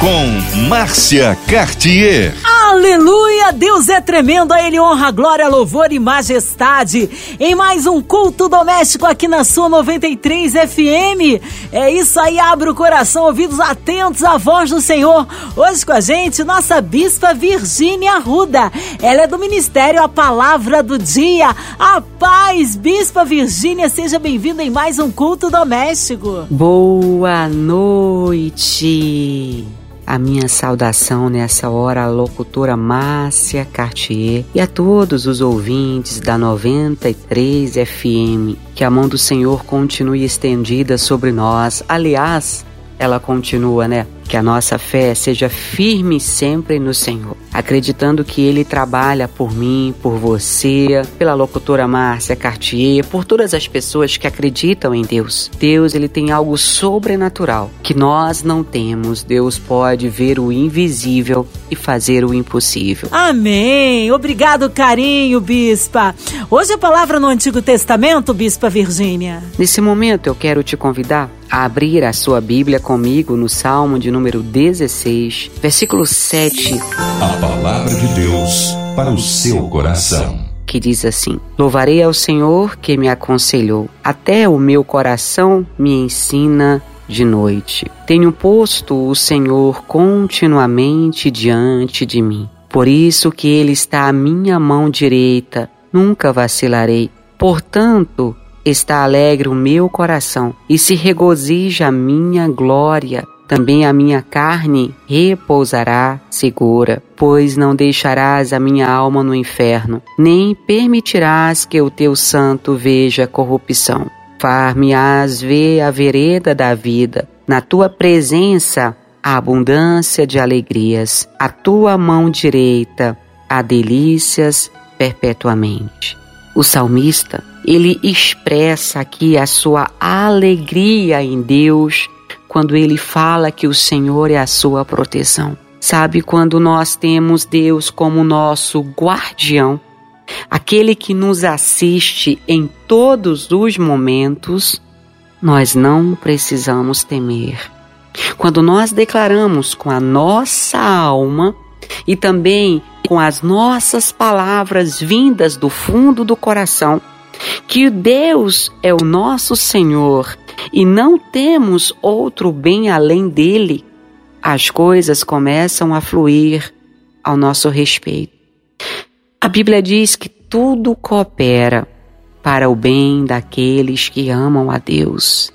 Com Márcia Cartier. Aleluia! Deus é tremendo, a Ele honra, glória, louvor e majestade. Em mais um culto doméstico aqui na sua 93 FM. É isso aí, abre o coração, ouvidos atentos à voz do Senhor. Hoje com a gente, nossa bispa Virgínia Ruda. Ela é do Ministério A Palavra do Dia. A paz, bispa Virgínia, seja bem-vinda em mais um culto doméstico. Boa noite a minha saudação nessa hora à locutora Márcia Cartier e a todos os ouvintes da 93 FM. Que a mão do Senhor continue estendida sobre nós. Aliás, ela continua, né? Que a nossa fé seja firme sempre no Senhor, acreditando que Ele trabalha por mim, por você, pela locutora Márcia Cartier, por todas as pessoas que acreditam em Deus. Deus, Ele tem algo sobrenatural que nós não temos. Deus pode ver o invisível e fazer o impossível. Amém. Obrigado, carinho, bispa. Hoje a palavra no Antigo Testamento, bispa Virgínia. Nesse momento eu quero te convidar a abrir a sua Bíblia comigo no Salmo de número 16, versículo 7. A palavra de Deus para o seu coração. Que diz assim: Louvarei ao Senhor que me aconselhou, até o meu coração me ensina de noite. Tenho posto o Senhor continuamente diante de mim. Por isso que Ele está à minha mão direita, nunca vacilarei. Portanto, está alegre o meu coração e se regozija a minha glória. Também a minha carne repousará segura, pois não deixarás a minha alma no inferno, nem permitirás que o teu santo veja corrupção. Far-me-ás ver a vereda da vida, na tua presença a abundância de alegrias, a tua mão direita há delícias perpetuamente. O salmista, ele expressa aqui a sua alegria em Deus quando ele fala que o Senhor é a sua proteção. Sabe quando nós temos Deus como nosso guardião, aquele que nos assiste em todos os momentos, nós não precisamos temer. Quando nós declaramos com a nossa alma e também com as nossas palavras vindas do fundo do coração, que Deus é o nosso Senhor e não temos outro bem além dele, as coisas começam a fluir ao nosso respeito. A Bíblia diz que tudo coopera para o bem daqueles que amam a Deus.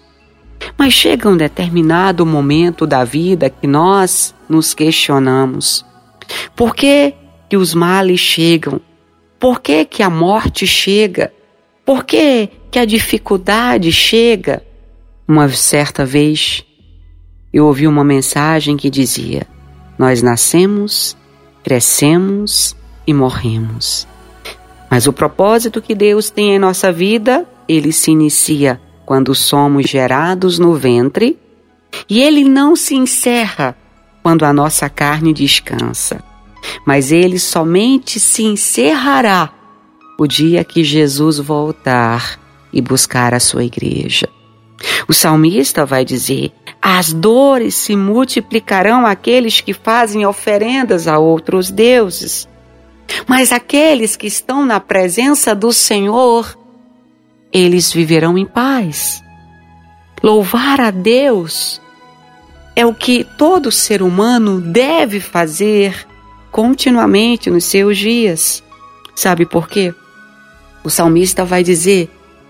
Mas chega um determinado momento da vida que nós nos questionamos: por que que os males chegam? Por que, que a morte chega? Por que, que a dificuldade chega? Uma certa vez eu ouvi uma mensagem que dizia: Nós nascemos, crescemos e morremos. Mas o propósito que Deus tem em nossa vida, ele se inicia quando somos gerados no ventre e ele não se encerra quando a nossa carne descansa mas ele somente se encerrará o dia que Jesus voltar e buscar a sua igreja. O salmista vai dizer: as dores se multiplicarão àqueles que fazem oferendas a outros deuses, mas aqueles que estão na presença do Senhor, eles viverão em paz. Louvar a Deus é o que todo ser humano deve fazer continuamente nos seus dias. Sabe por quê? O salmista vai dizer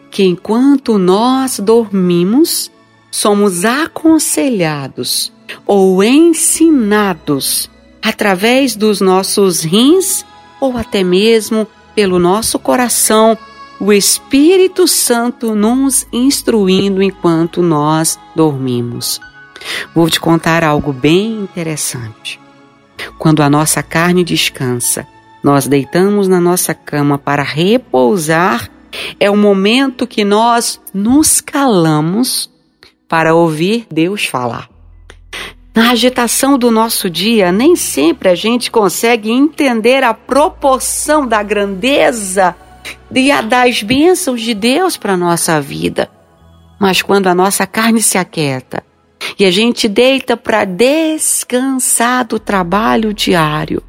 que enquanto nós dormimos, somos aconselhados ou ensinados através dos nossos rins ou até mesmo pelo nosso coração, o Espírito Santo nos instruindo enquanto nós dormimos. Vou te contar algo bem interessante. Quando a nossa carne descansa, nós deitamos na nossa cama para repousar, é o momento que nós nos calamos para ouvir Deus falar. Na agitação do nosso dia, nem sempre a gente consegue entender a proporção da grandeza e a das bênçãos de Deus para a nossa vida. Mas quando a nossa carne se aquieta e a gente deita para descansar do trabalho diário,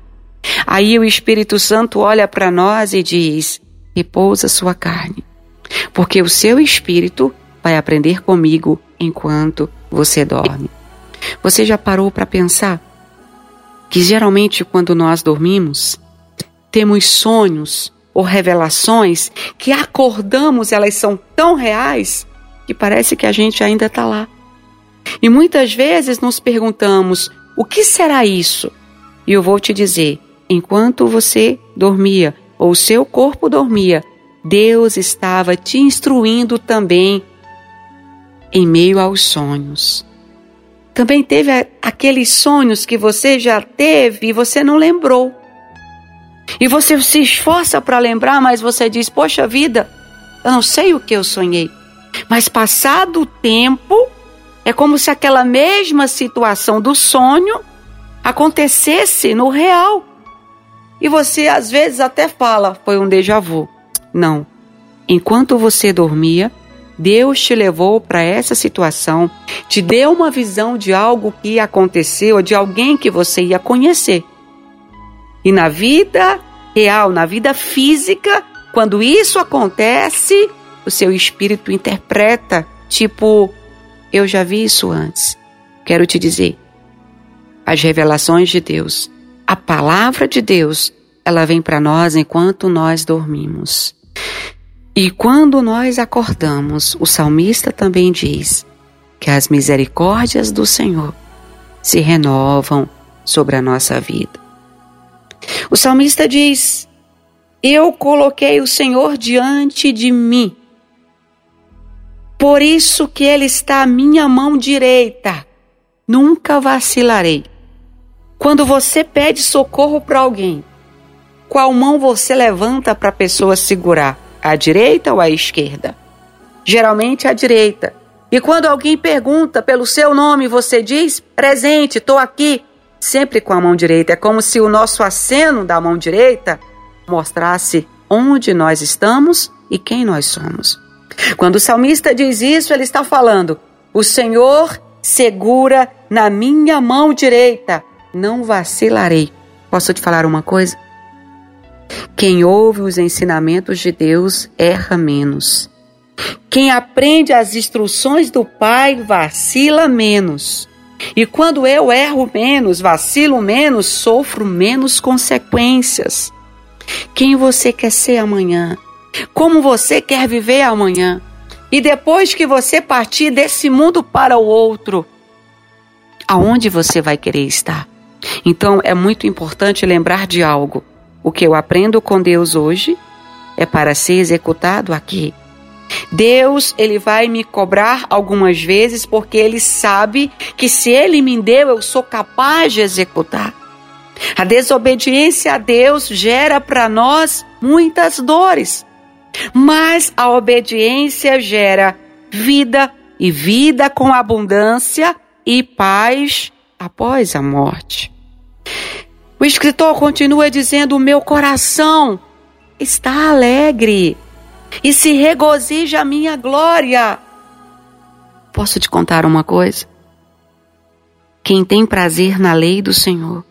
aí o Espírito Santo olha para nós e diz: repousa sua carne, porque o seu espírito vai aprender comigo enquanto você dorme. Você já parou para pensar que geralmente quando nós dormimos, temos sonhos ou revelações que acordamos, elas são tão reais que parece que a gente ainda está lá. E muitas vezes nos perguntamos: o que será isso? E eu vou te dizer: enquanto você dormia ou seu corpo dormia, Deus estava te instruindo também em meio aos sonhos. Também teve aqueles sonhos que você já teve e você não lembrou. E você se esforça para lembrar, mas você diz: Poxa vida, eu não sei o que eu sonhei. Mas passado o tempo, é como se aquela mesma situação do sonho acontecesse no real. E você às vezes até fala: Foi um déjà vu. Não. Enquanto você dormia, Deus te levou para essa situação, te deu uma visão de algo que aconteceu, de alguém que você ia conhecer. E na vida real, na vida física, quando isso acontece, o seu espírito interpreta, tipo, eu já vi isso antes. Quero te dizer, as revelações de Deus, a palavra de Deus, ela vem para nós enquanto nós dormimos. E quando nós acordamos, o salmista também diz que as misericórdias do Senhor se renovam sobre a nossa vida. O salmista diz: Eu coloquei o Senhor diante de mim, por isso que Ele está à minha mão direita, nunca vacilarei. Quando você pede socorro para alguém, qual mão você levanta para a pessoa segurar? à direita ou à esquerda? Geralmente à direita. E quando alguém pergunta pelo seu nome, você diz: presente, estou aqui, sempre com a mão direita. É como se o nosso aceno da mão direita mostrasse onde nós estamos e quem nós somos. Quando o salmista diz isso, ele está falando: O Senhor segura na minha mão direita, não vacilarei. Posso te falar uma coisa? Quem ouve os ensinamentos de Deus erra menos. Quem aprende as instruções do Pai vacila menos. E quando eu erro menos, vacilo menos, sofro menos consequências. Quem você quer ser amanhã? Como você quer viver amanhã? E depois que você partir desse mundo para o outro, aonde você vai querer estar? Então é muito importante lembrar de algo. O que eu aprendo com Deus hoje é para ser executado aqui. Deus, ele vai me cobrar algumas vezes porque ele sabe que se ele me deu, eu sou capaz de executar. A desobediência a Deus gera para nós muitas dores, mas a obediência gera vida e vida com abundância e paz após a morte. O escritor continua dizendo: meu coração está alegre e se regozija a minha glória. Posso te contar uma coisa? Quem tem prazer na lei do Senhor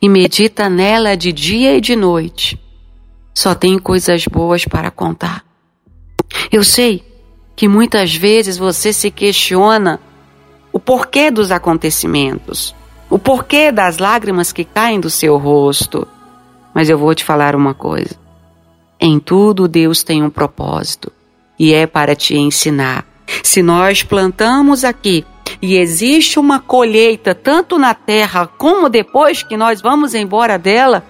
e medita nela de dia e de noite, só tem coisas boas para contar. Eu sei que muitas vezes você se questiona o porquê dos acontecimentos o porquê das lágrimas que caem do seu rosto. Mas eu vou te falar uma coisa. Em tudo Deus tem um propósito e é para te ensinar. Se nós plantamos aqui e existe uma colheita tanto na terra como depois que nós vamos embora dela,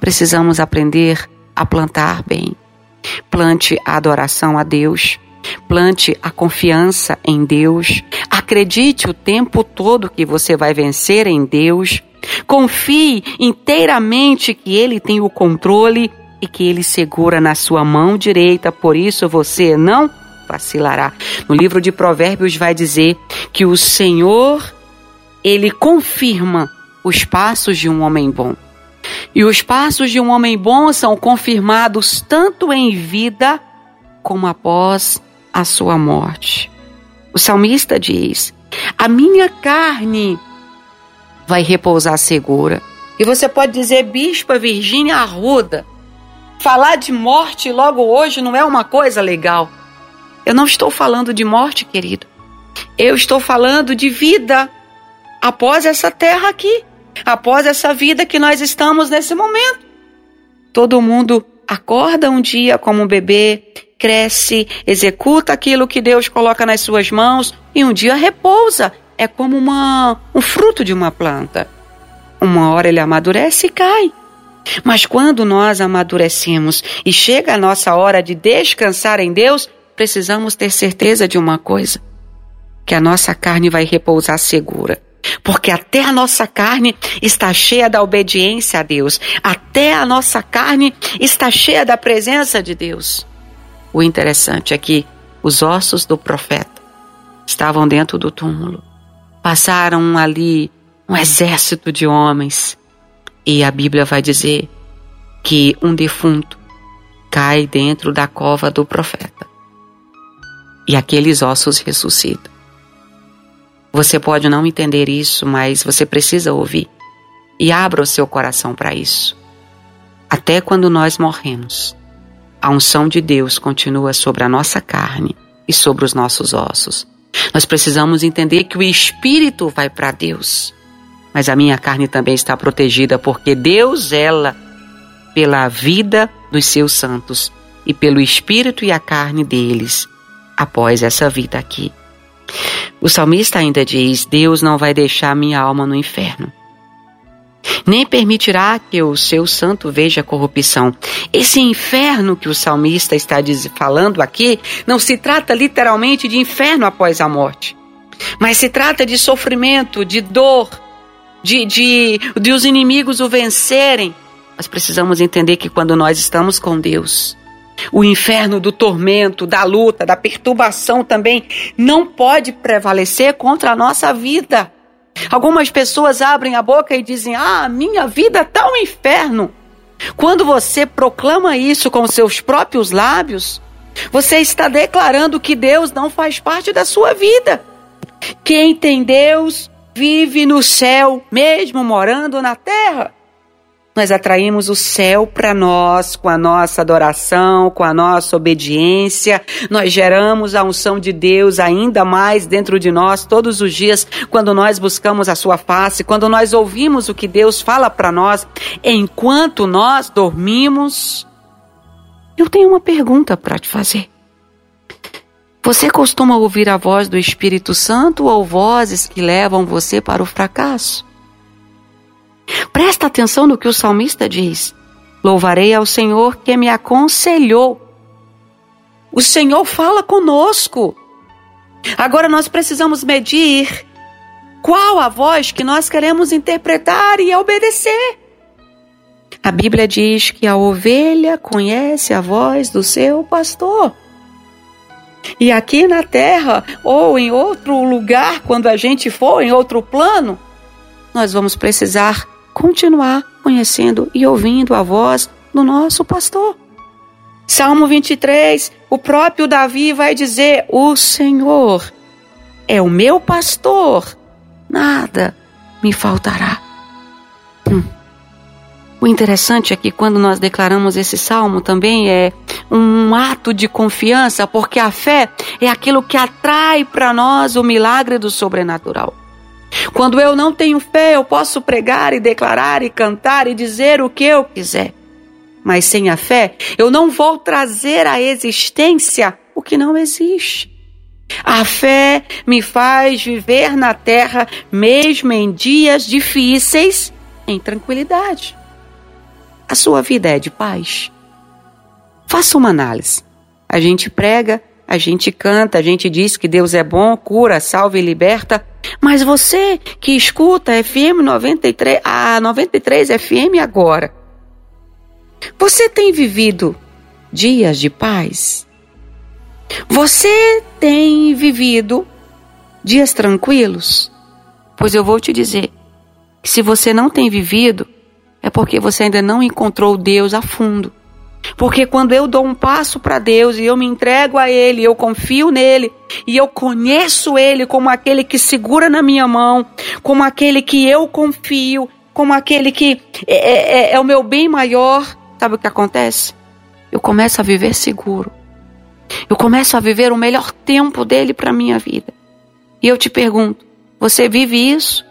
precisamos aprender a plantar bem. Plante a adoração a Deus, Plante a confiança em Deus. Acredite o tempo todo que você vai vencer em Deus. Confie inteiramente que Ele tem o controle e que Ele segura na sua mão direita, por isso você não vacilará. No livro de Provérbios vai dizer que o Senhor, ele confirma os passos de um homem bom. E os passos de um homem bom são confirmados tanto em vida como após a sua morte. O salmista diz: A minha carne vai repousar segura. E você pode dizer, Bispa Virgínia Arruda, falar de morte logo hoje não é uma coisa legal. Eu não estou falando de morte, querido. Eu estou falando de vida após essa terra aqui, após essa vida que nós estamos nesse momento. Todo mundo acorda um dia como um bebê, cresce, executa aquilo que Deus coloca nas suas mãos e um dia repousa. É como uma, um fruto de uma planta. Uma hora ele amadurece e cai. Mas quando nós amadurecemos e chega a nossa hora de descansar em Deus, precisamos ter certeza de uma coisa: que a nossa carne vai repousar segura. Porque até a nossa carne está cheia da obediência a Deus, até a nossa carne está cheia da presença de Deus. O interessante é que os ossos do profeta estavam dentro do túmulo. Passaram ali um exército de homens. E a Bíblia vai dizer que um defunto cai dentro da cova do profeta. E aqueles ossos ressuscitam. Você pode não entender isso, mas você precisa ouvir. E abra o seu coração para isso. Até quando nós morremos, a unção de Deus continua sobre a nossa carne e sobre os nossos ossos. Nós precisamos entender que o espírito vai para Deus, mas a minha carne também está protegida porque Deus ela pela vida dos seus santos e pelo espírito e a carne deles após essa vida aqui. O salmista ainda diz: Deus não vai deixar minha alma no inferno nem permitirá que o seu santo veja corrupção. Esse inferno que o salmista está falando aqui não se trata literalmente de inferno após a morte, mas se trata de sofrimento, de dor, de, de, de os inimigos o vencerem. Nós precisamos entender que quando nós estamos com Deus, o inferno do tormento, da luta, da perturbação também não pode prevalecer contra a nossa vida. Algumas pessoas abrem a boca e dizem: Ah, minha vida está um inferno. Quando você proclama isso com seus próprios lábios, você está declarando que Deus não faz parte da sua vida. Quem tem Deus vive no céu, mesmo morando na terra nós atraímos o céu para nós com a nossa adoração, com a nossa obediência. Nós geramos a unção de Deus ainda mais dentro de nós todos os dias quando nós buscamos a sua face, quando nós ouvimos o que Deus fala para nós enquanto nós dormimos. Eu tenho uma pergunta para te fazer. Você costuma ouvir a voz do Espírito Santo ou vozes que levam você para o fracasso? Presta atenção no que o salmista diz. Louvarei ao Senhor que me aconselhou. O Senhor fala conosco. Agora nós precisamos medir qual a voz que nós queremos interpretar e obedecer. A Bíblia diz que a ovelha conhece a voz do seu pastor. E aqui na terra, ou em outro lugar, quando a gente for em outro plano, nós vamos precisar continuar conhecendo e ouvindo a voz do nosso pastor. Salmo 23, o próprio Davi vai dizer: O Senhor é o meu pastor, nada me faltará. Hum. O interessante é que quando nós declaramos esse salmo também é um ato de confiança, porque a fé é aquilo que atrai para nós o milagre do sobrenatural. Quando eu não tenho fé, eu posso pregar e declarar e cantar e dizer o que eu quiser. Mas sem a fé, eu não vou trazer à existência o que não existe. A fé me faz viver na terra, mesmo em dias difíceis, em tranquilidade. A sua vida é de paz? Faça uma análise. A gente prega, a gente canta, a gente diz que Deus é bom, cura, salva e liberta. Mas você que escuta FM 93, a 93 FM agora, você tem vivido dias de paz? Você tem vivido dias tranquilos? Pois eu vou te dizer que se você não tem vivido, é porque você ainda não encontrou Deus a fundo. Porque quando eu dou um passo para Deus e eu me entrego a Ele, eu confio nele e eu conheço Ele como aquele que segura na minha mão, como aquele que eu confio, como aquele que é, é, é, é o meu bem maior, sabe o que acontece? Eu começo a viver seguro. Eu começo a viver o melhor tempo dele para minha vida. E eu te pergunto: você vive isso?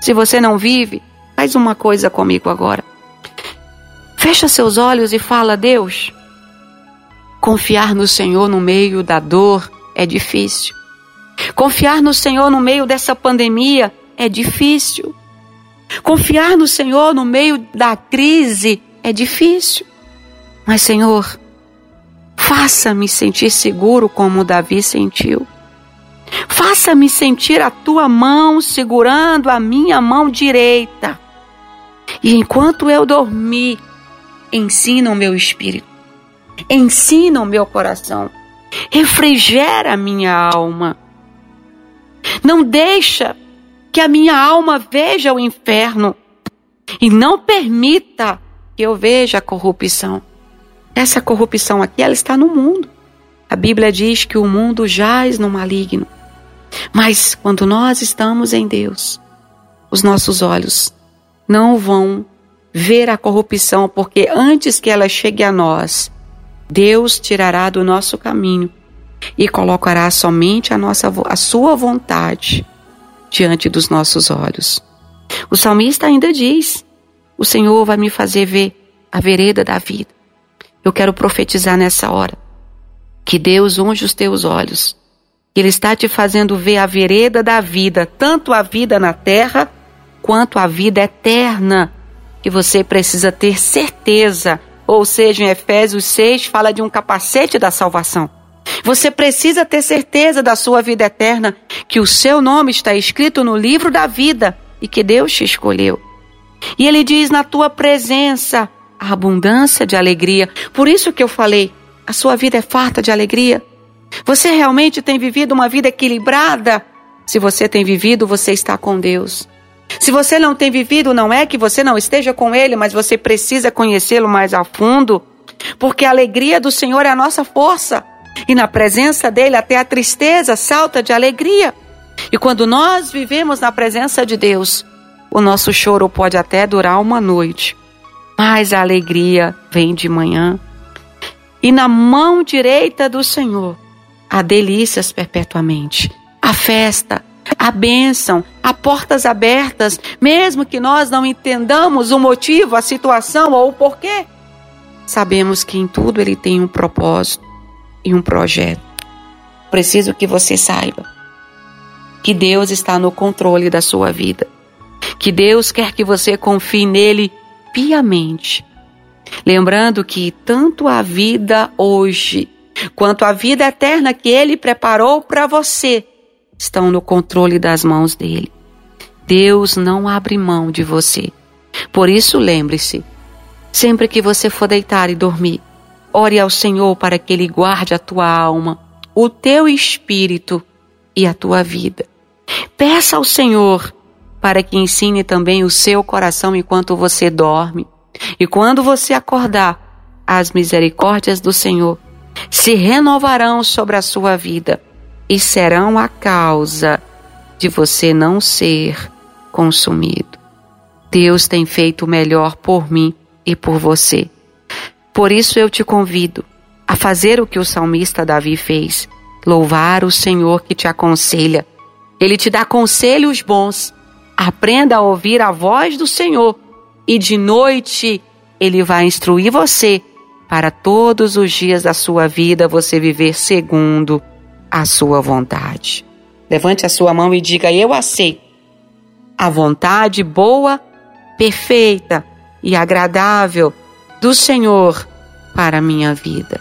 Se você não vive, faz uma coisa comigo agora. Fecha seus olhos e fala: Deus, confiar no Senhor no meio da dor é difícil. Confiar no Senhor no meio dessa pandemia é difícil. Confiar no Senhor no meio da crise é difícil. Mas, Senhor, faça-me sentir seguro como Davi sentiu. Faça-me sentir a tua mão segurando a minha mão direita. E enquanto eu dormir, ensina o meu espírito, ensina o meu coração, refrigera a minha alma. Não deixa que a minha alma veja o inferno e não permita que eu veja a corrupção. Essa corrupção aqui, ela está no mundo. A Bíblia diz que o mundo jaz no maligno. Mas quando nós estamos em Deus, os nossos olhos não vão ver a corrupção, porque antes que ela chegue a nós, Deus tirará do nosso caminho e colocará somente a nossa a sua vontade diante dos nossos olhos. O salmista ainda diz: O Senhor vai me fazer ver a vereda da vida. Eu quero profetizar nessa hora que Deus unge os teus olhos. Ele está te fazendo ver a vereda da vida, tanto a vida na terra quanto a vida eterna que você precisa ter certeza, ou seja, em Efésios 6 fala de um capacete da salvação. Você precisa ter certeza da sua vida eterna, que o seu nome está escrito no livro da vida e que Deus te escolheu. E ele diz na tua presença a abundância de alegria. Por isso que eu falei, a sua vida é farta de alegria. Você realmente tem vivido uma vida equilibrada? Se você tem vivido, você está com Deus. Se você não tem vivido, não é que você não esteja com Ele, mas você precisa conhecê-lo mais a fundo, porque a alegria do Senhor é a nossa força, e na presença dele até a tristeza salta de alegria. E quando nós vivemos na presença de Deus, o nosso choro pode até durar uma noite, mas a alegria vem de manhã. E na mão direita do Senhor há delícias perpetuamente, a festa, a bênção, a portas abertas, mesmo que nós não entendamos o motivo, a situação ou o porquê. Sabemos que em tudo ele tem um propósito e um projeto. Preciso que você saiba que Deus está no controle da sua vida, que Deus quer que você confie nele piamente. Lembrando que tanto a vida hoje quanto a vida eterna que ele preparou para você estão no controle das mãos dele. Deus não abre mão de você. Por isso, lembre-se: sempre que você for deitar e dormir, ore ao Senhor para que Ele guarde a tua alma, o teu espírito e a tua vida. Peça ao Senhor para que ensine também o seu coração enquanto você dorme. E quando você acordar, as misericórdias do Senhor se renovarão sobre a sua vida e serão a causa de você não ser consumido. Deus tem feito o melhor por mim e por você. Por isso eu te convido a fazer o que o salmista Davi fez: louvar o Senhor que te aconselha. Ele te dá conselhos bons. Aprenda a ouvir a voz do Senhor e de noite ele vai instruir você para todos os dias da sua vida você viver segundo a sua vontade. Levante a sua mão e diga: Eu aceito a vontade boa, perfeita e agradável do Senhor para a minha vida.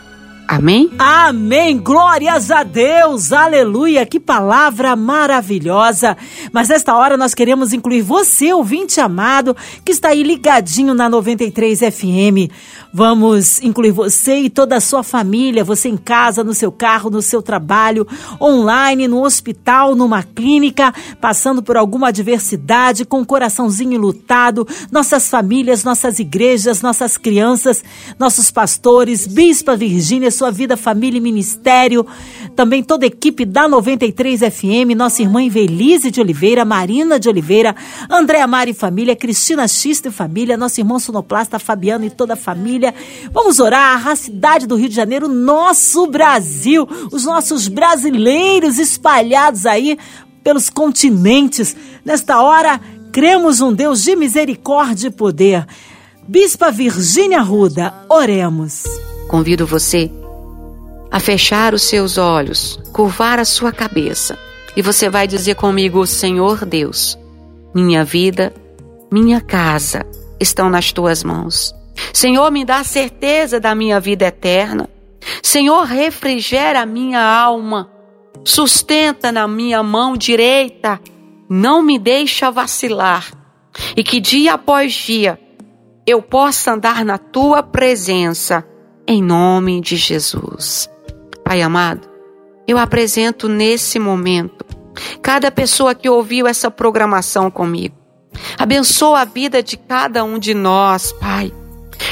Amém? Amém. Glórias a Deus. Aleluia. Que palavra maravilhosa. Mas nesta hora nós queremos incluir você, ouvinte amado, que está aí ligadinho na 93 FM. Vamos incluir você e toda a sua família, você em casa, no seu carro, no seu trabalho, online, no hospital, numa clínica, passando por alguma adversidade, com o um coraçãozinho lutado, nossas famílias, nossas igrejas, nossas crianças, nossos pastores, Bispa Virgínia, sua vida, família e ministério, também toda a equipe da 93 FM, nossa irmã Invelise de Oliveira, Marina de Oliveira, Andréa Mari família, Cristina Xista e família, nosso irmão sonoplasta Fabiano e toda a família. Vamos orar a cidade do Rio de Janeiro, nosso Brasil, os nossos brasileiros espalhados aí pelos continentes. Nesta hora, cremos um Deus de misericórdia e poder. Bispa Virgínia Ruda, oremos. Convido você a fechar os seus olhos, curvar a sua cabeça. E você vai dizer comigo: Senhor Deus, minha vida, minha casa estão nas tuas mãos. Senhor, me dá certeza da minha vida eterna. Senhor, refrigera a minha alma. Sustenta na minha mão direita. Não me deixa vacilar. E que dia após dia eu possa andar na tua presença, em nome de Jesus. Pai amado, eu apresento nesse momento cada pessoa que ouviu essa programação comigo. Abençoa a vida de cada um de nós, Pai.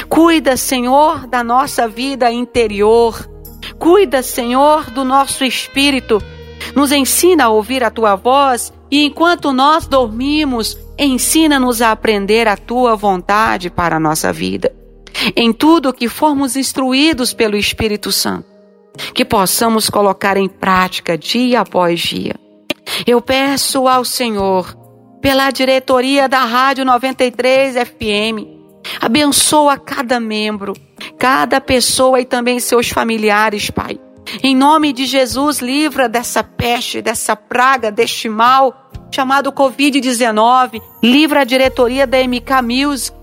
Cuida, Senhor, da nossa vida interior. Cuida, Senhor, do nosso espírito. Nos ensina a ouvir a tua voz e enquanto nós dormimos, ensina-nos a aprender a tua vontade para a nossa vida. Em tudo que formos instruídos pelo Espírito Santo que possamos colocar em prática dia após dia. Eu peço ao Senhor, pela diretoria da Rádio 93 FM, abençoa cada membro, cada pessoa e também seus familiares, Pai. Em nome de Jesus, livra dessa peste, dessa praga, deste mal chamado Covid-19. Livra a diretoria da MK Music.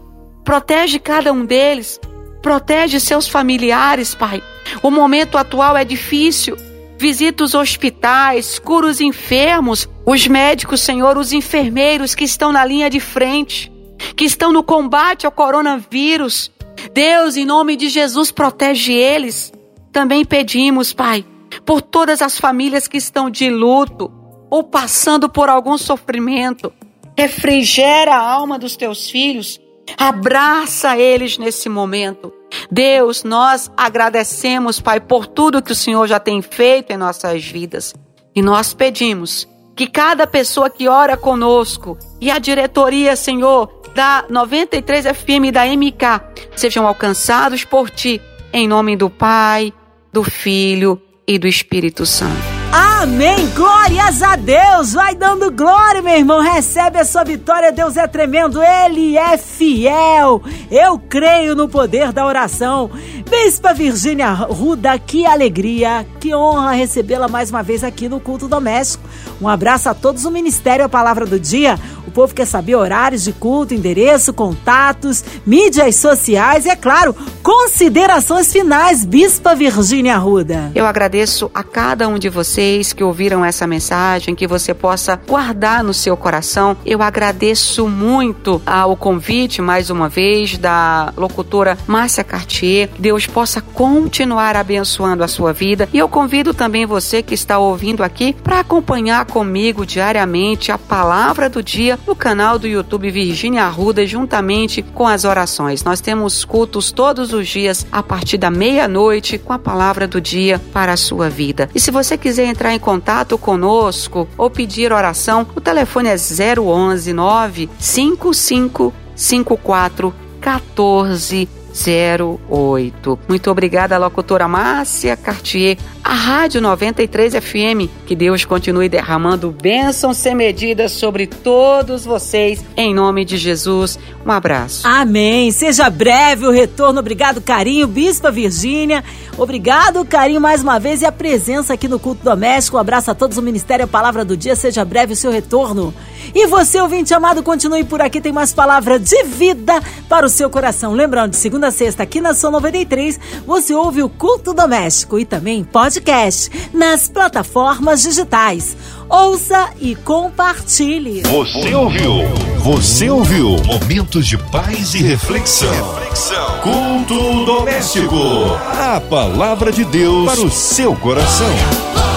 Protege cada um deles. Protege seus familiares, Pai. O momento atual é difícil. Visita os hospitais, cura os enfermos, os médicos, Senhor, os enfermeiros que estão na linha de frente, que estão no combate ao coronavírus. Deus, em nome de Jesus, protege eles. Também pedimos, Pai, por todas as famílias que estão de luto ou passando por algum sofrimento. Refrigera a alma dos teus filhos, abraça eles nesse momento. Deus, nós agradecemos, Pai, por tudo que o Senhor já tem feito em nossas vidas. E nós pedimos que cada pessoa que ora conosco e a diretoria, Senhor, da 93 FM e da MK sejam alcançados por Ti, em nome do Pai, do Filho e do Espírito Santo. Amém. Glórias a Deus. Vai dando glória, meu irmão. Recebe a sua vitória. Deus é tremendo. Ele é fiel. Eu creio no poder da oração. Bispa Virgínia Ruda, que alegria, que honra recebê-la mais uma vez aqui no culto doméstico. Um abraço a todos o Ministério A Palavra do Dia povo quer saber horários de culto, endereço, contatos, mídias sociais e, é claro, considerações finais, Bispa Virgínia Arruda. Eu agradeço a cada um de vocês que ouviram essa mensagem, que você possa guardar no seu coração. Eu agradeço muito ao convite, mais uma vez, da locutora Márcia Cartier. Deus possa continuar abençoando a sua vida. E eu convido também você que está ouvindo aqui para acompanhar comigo diariamente a palavra do dia no canal do YouTube Virgínia Arruda, juntamente com as orações. Nós temos cultos todos os dias a partir da meia-noite com a palavra do dia para a sua vida. E se você quiser entrar em contato conosco ou pedir oração, o telefone é 011 955 54 14 08. Muito obrigada, locutora Márcia Cartier, a Rádio 93 FM. Que Deus continue derramando bênçãos sem medida sobre todos vocês, em nome de Jesus. Um abraço. Amém. Seja breve o retorno. Obrigado, carinho, Bispa Virgínia. Obrigado, carinho, mais uma vez e a presença aqui no culto doméstico. Um abraço a todos o Ministério a Palavra do Dia. Seja breve o seu retorno. E você, ouvinte amado, continue por aqui. Tem mais palavra de vida para o seu coração. Lembrando, segunda segunda a sexta, aqui na Sua 93, você ouve o Culto Doméstico e também podcast nas plataformas digitais. Ouça e compartilhe. Você ouviu? Você ouviu? Momentos de paz e reflexão. reflexão. Culto doméstico. A palavra de Deus para o seu coração.